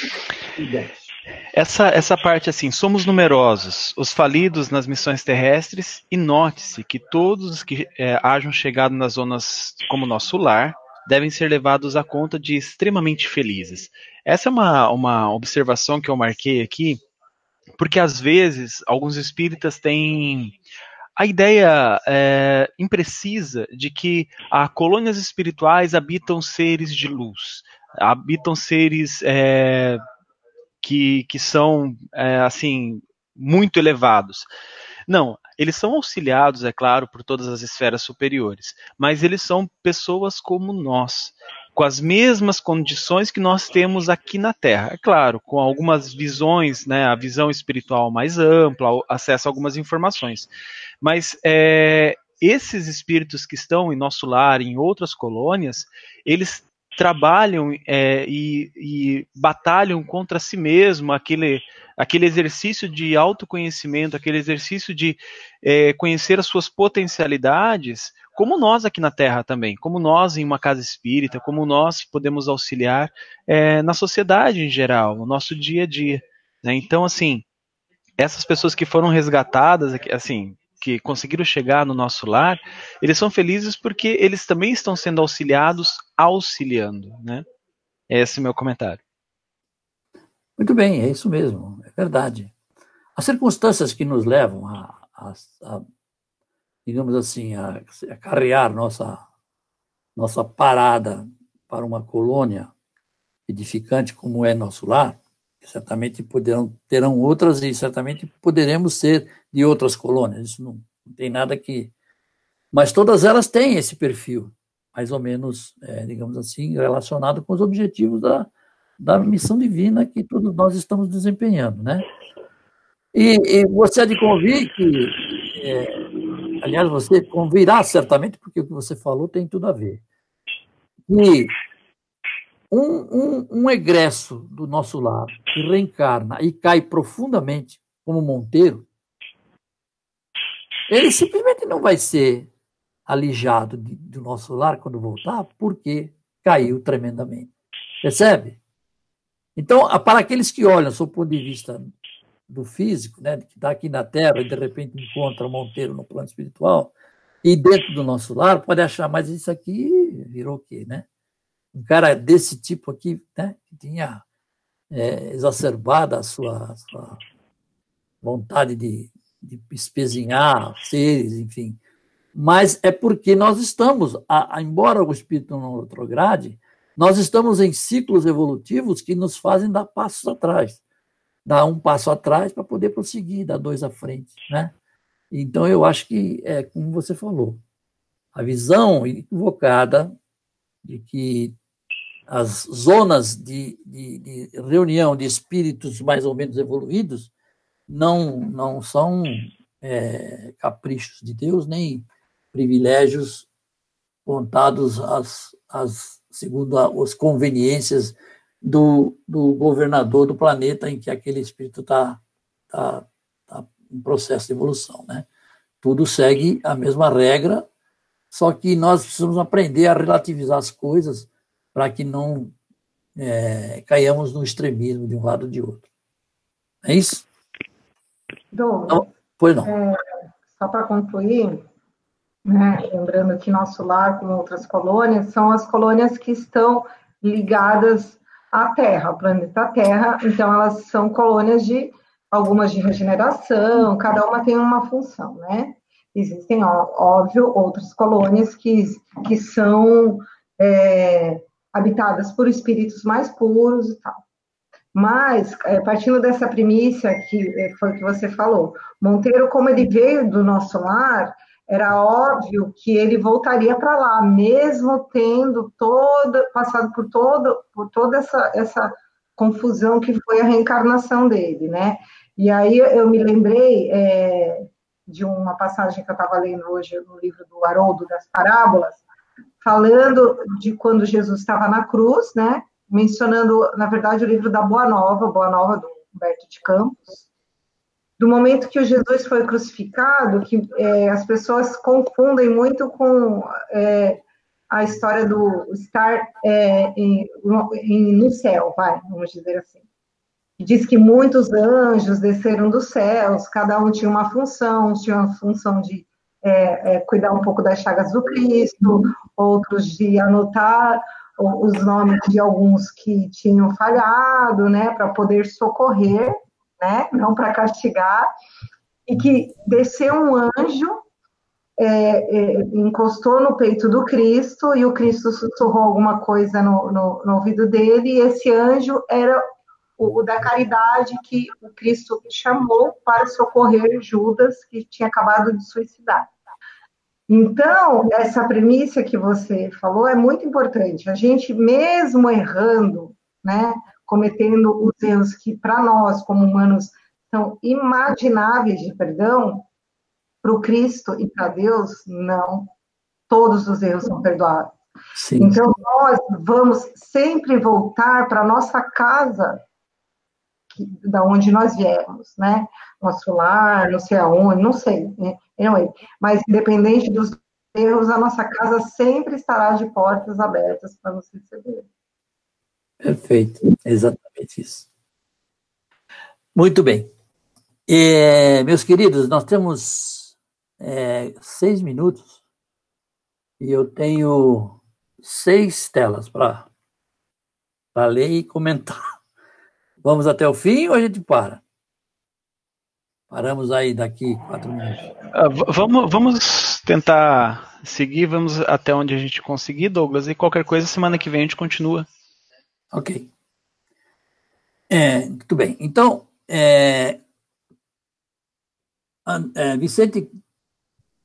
Essa, essa parte assim, somos numerosos, os falidos nas missões terrestres, e note-se que todos os que é, hajam chegado nas zonas como nosso lar devem ser levados à conta de extremamente felizes. Essa é uma, uma observação que eu marquei aqui, porque às vezes alguns espíritas têm a ideia é, imprecisa de que a colônias espirituais habitam seres de luz, habitam seres é, que, que são, é, assim, muito elevados. Não, eles são auxiliados, é claro, por todas as esferas superiores, mas eles são pessoas como nós, com as mesmas condições que nós temos aqui na Terra. É claro, com algumas visões, né, a visão espiritual mais ampla, acesso a algumas informações. Mas é, esses espíritos que estão em nosso lar, em outras colônias, eles trabalham é, e, e, batalham contra si mesmo, aquele, aquele exercício de autoconhecimento, aquele exercício de é, conhecer as suas potencialidades, como nós aqui na Terra também, como nós em uma casa espírita, como nós podemos auxiliar é, na sociedade em geral, no nosso dia a dia. Né? Então, assim, essas pessoas que foram resgatadas, assim, que conseguiram chegar no nosso lar, eles são felizes porque eles também estão sendo auxiliados, auxiliando, né? Esse é o meu comentário. Muito bem, é isso mesmo, é verdade. As circunstâncias que nos levam a, a, a digamos assim, a, a carrear nossa, nossa parada para uma colônia edificante como é nosso lar, certamente poderão, terão outras e certamente poderemos ser de outras colônias. Isso não, não tem nada que. Mas todas elas têm esse perfil, mais ou menos, é, digamos assim, relacionado com os objetivos da, da missão divina que todos nós estamos desempenhando, né? E, e você há de convir que é, aliás, você convirá certamente, porque o que você falou tem tudo a ver. E um, um, um egresso do nosso lar que reencarna e cai profundamente, como Monteiro, ele simplesmente não vai ser alijado do nosso lar quando voltar, porque caiu tremendamente. Percebe? Então, para aqueles que olham, sob o ponto de vista do físico, né, que está aqui na Terra e de repente encontra Monteiro no plano espiritual, e dentro do nosso lar, pode achar, mas isso aqui virou o quê, né? Um cara desse tipo aqui, né, que tinha é, a sua, a sua vontade de, de espezinhar seres, enfim. Mas é porque nós estamos, a, a, embora o espírito não retrograde, nós estamos em ciclos evolutivos que nos fazem dar passos atrás. Dar um passo atrás para poder prosseguir, dar dois à frente. Né? Então, eu acho que é como você falou. A visão equivocada de que as zonas de, de, de reunião de espíritos mais ou menos evoluídos não, não são é, caprichos de Deus, nem privilégios contados às, às, segundo as conveniências do, do governador do planeta em que aquele espírito está tá, tá em processo de evolução. Né? Tudo segue a mesma regra, só que nós precisamos aprender a relativizar as coisas para que não é, caiamos no extremismo de um lado ou de outro. É isso? Dom, não, pois não. É, só para concluir, né, lembrando que nosso lar, como outras colônias, são as colônias que estão ligadas à Terra, ao planeta Terra, então elas são colônias de algumas de regeneração, cada uma tem uma função, né? Existem, óbvio, outras colônias que, que são é, habitadas por espíritos mais puros e tal. Mas, é, partindo dessa primícia que é, foi que você falou, Monteiro, como ele veio do nosso lar, era óbvio que ele voltaria para lá, mesmo tendo todo, passado por, todo, por toda essa, essa confusão que foi a reencarnação dele, né? E aí eu me lembrei é, de uma passagem que eu estava lendo hoje no livro do Haroldo das Parábolas, falando de quando Jesus estava na cruz, né? Mencionando, na verdade, o livro da Boa Nova, Boa Nova do Humberto de Campos, do momento que o Jesus foi crucificado, que é, as pessoas confundem muito com é, a história do estar é, em, no céu, vai, vamos dizer assim. Diz que muitos anjos desceram dos céus, cada um tinha uma função, tinha uma função de é, é, cuidar um pouco das chagas do Cristo, outros de anotar os nomes de alguns que tinham falhado, né, para poder socorrer, né, não para castigar, e que desceu um anjo, é, é, encostou no peito do Cristo e o Cristo sussurrou alguma coisa no, no, no ouvido dele, e esse anjo era o, o, da caridade que o Cristo chamou para socorrer Judas, que tinha acabado de suicidar. Então, essa premissa que você falou é muito importante. A gente, mesmo errando, né, cometendo os erros que, para nós, como humanos, são imagináveis de perdão, para o Cristo e para Deus, não. Todos os erros são perdoados. Sim. Então, nós vamos sempre voltar para a nossa casa, que, da onde nós viemos, né? Nosso lar, não sei aonde, não sei. Né? Anyway, mas independente dos erros, a nossa casa sempre estará de portas abertas para nos receber. Perfeito, exatamente isso. Muito bem. É, meus queridos, nós temos é, seis minutos e eu tenho seis telas para ler e comentar. Vamos até o fim ou a gente para? Paramos aí daqui quatro minutos. Uh, vamos, vamos tentar seguir, vamos até onde a gente conseguir, Douglas, e qualquer coisa, semana que vem a gente continua. Ok. É, muito bem. Então, é, é, Vicente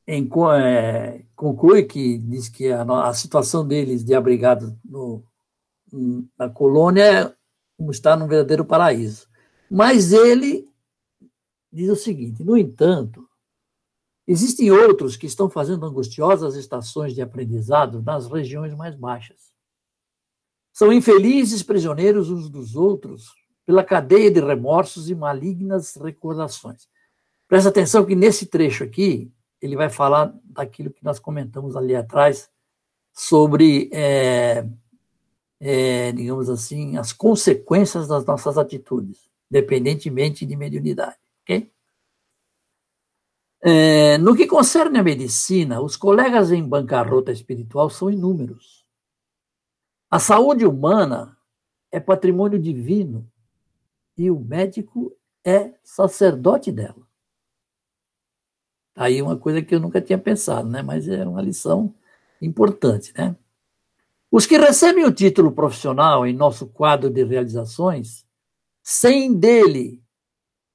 em, é, conclui que diz que a, a situação deles de abrigados no, na colônia é como estar num verdadeiro paraíso. Mas ele diz o seguinte: no entanto, Existem outros que estão fazendo angustiosas estações de aprendizado nas regiões mais baixas. São infelizes prisioneiros uns dos outros pela cadeia de remorsos e malignas recordações. Presta atenção que nesse trecho aqui, ele vai falar daquilo que nós comentamos ali atrás, sobre, é, é, digamos assim, as consequências das nossas atitudes, independentemente de mediunidade. ok? É, no que concerne a medicina, os colegas em bancarrota espiritual são inúmeros. A saúde humana é patrimônio divino e o médico é sacerdote dela. Aí uma coisa que eu nunca tinha pensado, né? Mas é uma lição importante, né? Os que recebem o título profissional em nosso quadro de realizações, sem dele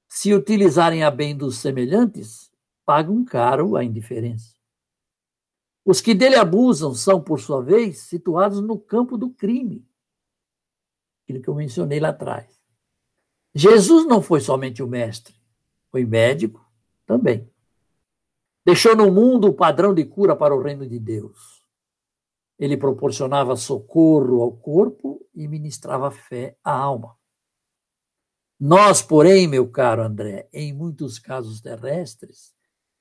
se utilizarem a bem dos semelhantes, pagam caro a indiferença. Os que dele abusam são, por sua vez, situados no campo do crime, aquilo que eu mencionei lá atrás. Jesus não foi somente o mestre, foi médico também. Deixou no mundo o padrão de cura para o reino de Deus. Ele proporcionava socorro ao corpo e ministrava fé à alma. Nós, porém, meu caro André, em muitos casos terrestres,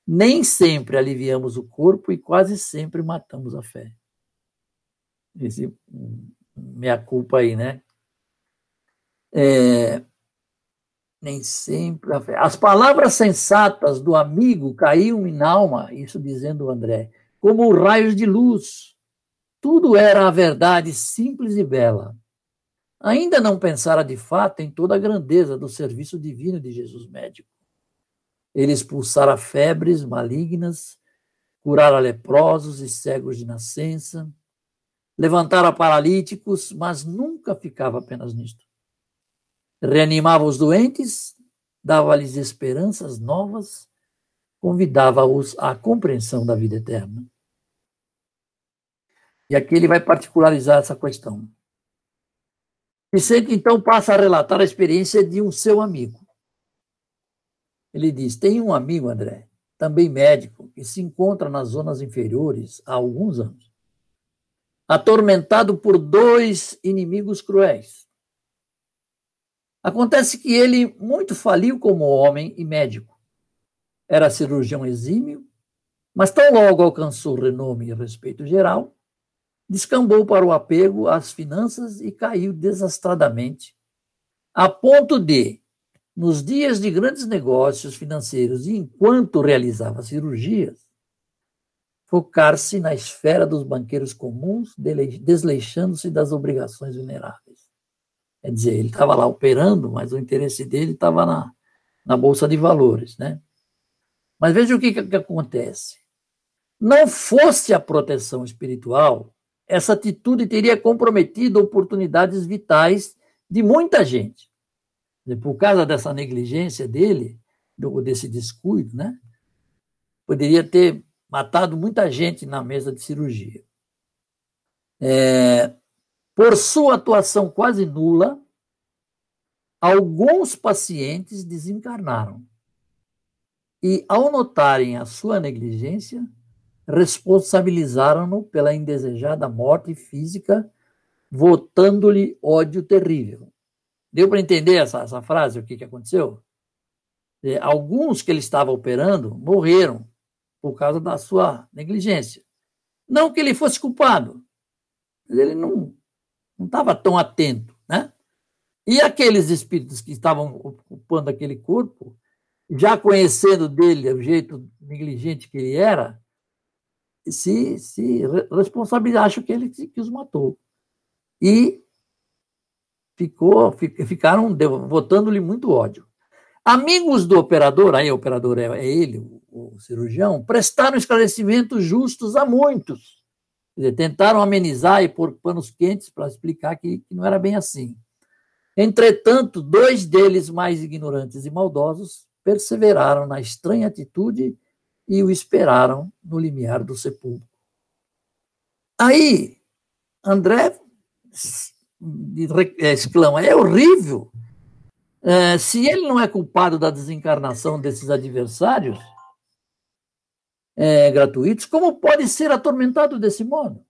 nem sempre aliviamos o corpo e quase sempre matamos a fé. Esse minha culpa aí, né? É, nem sempre a fé. As palavras sensatas do amigo caíam em alma, isso dizendo André, como raios de luz. Tudo era a verdade simples e bela. Ainda não pensara de fato em toda a grandeza do serviço divino de Jesus médico. Ele expulsara febres malignas, curara leprosos e cegos de nascença, levantara paralíticos, mas nunca ficava apenas nisto reanimava os doentes, dava-lhes esperanças novas, convidava-os à compreensão da vida eterna. E aqui ele vai particularizar essa questão. Vicente então passa a relatar a experiência de um seu amigo. Ele diz: Tem um amigo, André, também médico, que se encontra nas zonas inferiores há alguns anos, atormentado por dois inimigos cruéis Acontece que ele muito faliu como homem e médico. Era cirurgião exímio, mas tão logo alcançou renome e respeito geral, descambou para o apego às finanças e caiu desastradamente, a ponto de, nos dias de grandes negócios financeiros e enquanto realizava cirurgias, focar-se na esfera dos banqueiros comuns, desleixando-se das obrigações vulneráveis. Quer dizer, ele estava lá operando, mas o interesse dele estava na, na Bolsa de Valores. Né? Mas veja o que, que, acontece. Não fosse a proteção espiritual, essa atitude teria comprometido oportunidades vitais de muita gente. Por causa dessa negligência dele, desse descuido, né? poderia ter matado muita gente na mesa de cirurgia. É, por sua atuação quase nula, alguns pacientes desencarnaram. E, ao notarem a sua negligência, responsabilizaram-no pela indesejada morte física, votando-lhe ódio terrível. Deu para entender essa, essa frase, o que, que aconteceu? É, alguns que ele estava operando morreram por causa da sua negligência. Não que ele fosse culpado, mas ele não estava tão atento, né? E aqueles espíritos que estavam ocupando aquele corpo, já conhecendo dele o jeito negligente que ele era, se, se responsabilizam, acham que ele que os matou. E ficou, ficaram votando-lhe muito ódio. Amigos do operador, aí o operador é, é ele, o, cirurgião, prestaram esclarecimentos justos a muitos Dizer, tentaram amenizar e pôr panos quentes para explicar que, que não era bem assim. Entretanto, dois deles, mais ignorantes e maldosos, perseveraram na estranha atitude e o esperaram no limiar do sepulcro. Aí, André exclama: é horrível. É, se ele não é culpado da desencarnação desses adversários, é, gratuitos, como pode ser atormentado desse modo?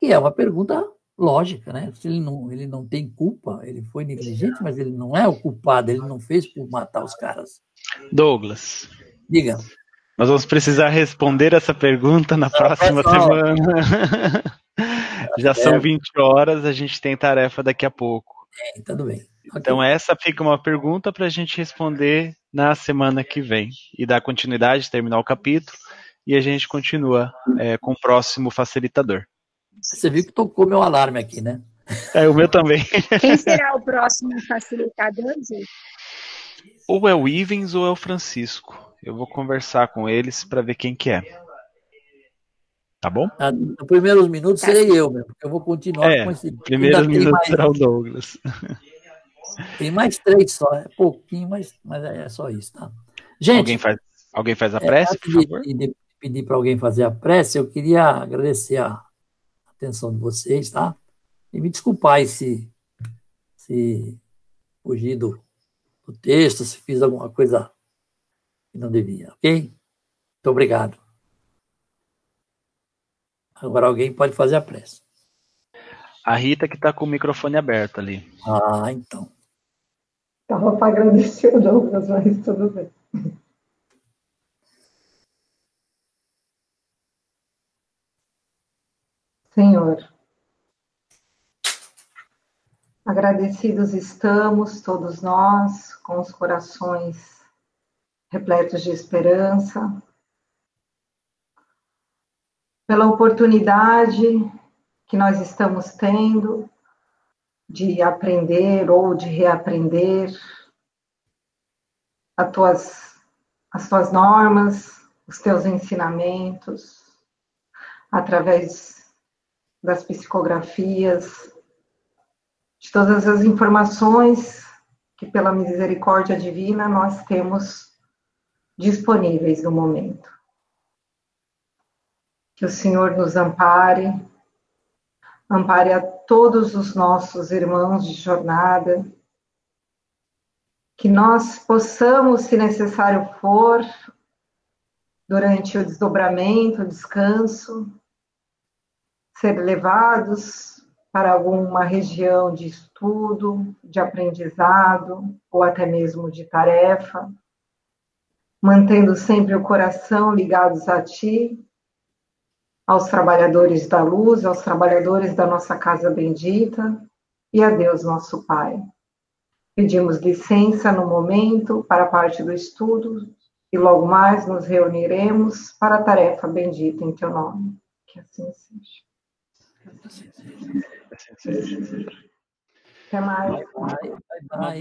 E é uma pergunta lógica, né? Se ele não, ele não tem culpa, ele foi negligente, mas ele não é o culpado, ele não fez por matar os caras. Douglas. Diga. Nós vamos precisar responder essa pergunta na próxima semana. Já são 20 horas, a gente tem tarefa daqui a pouco. É, tudo bem. Então, okay. essa fica uma pergunta para a gente responder na semana que vem. E dar continuidade, terminar o capítulo, e a gente continua é, com o próximo facilitador. Você viu que tocou meu alarme aqui, né? É, o meu também. Quem será o próximo facilitador, gente? Ou é o Ivens ou é o Francisco. Eu vou conversar com eles para ver quem que é. Tá bom? Ah, nos primeiros minutos serei eu mesmo, porque eu vou continuar é, com esse. Primeiros minutos mais... será o Douglas. Tem mais três só, é pouquinho, mas, mas é só isso, tá? Gente. Alguém faz, alguém faz a é, prece, é, por favor? De, de pedir para alguém fazer a prece, eu queria agradecer a atenção de vocês, tá? E me desculpar se, se fugir do, do texto, se fiz alguma coisa que não devia, ok? Muito obrigado. Agora alguém pode fazer a prece. A Rita que está com o microfone aberto ali. Ah, então. Estava para agradecer o Douglas, mas tudo bem. Senhor, agradecidos estamos todos nós, com os corações repletos de esperança, pela oportunidade que nós estamos tendo de aprender ou de reaprender as tuas, as tuas normas, os teus ensinamentos, através das psicografias, de todas as informações que, pela misericórdia divina, nós temos disponíveis no momento. Que o Senhor nos ampare, ampare a todos os nossos irmãos de jornada, que nós possamos, se necessário for, durante o desdobramento, o descanso, ser levados para alguma região de estudo, de aprendizado ou até mesmo de tarefa, mantendo sempre o coração ligados a Ti, aos trabalhadores da luz, aos trabalhadores da nossa casa bendita e a Deus nosso Pai. Pedimos licença no momento para a parte do estudo e logo mais nos reuniremos para a tarefa bendita em Teu nome. Que assim seja. Até mais. Bye, bye.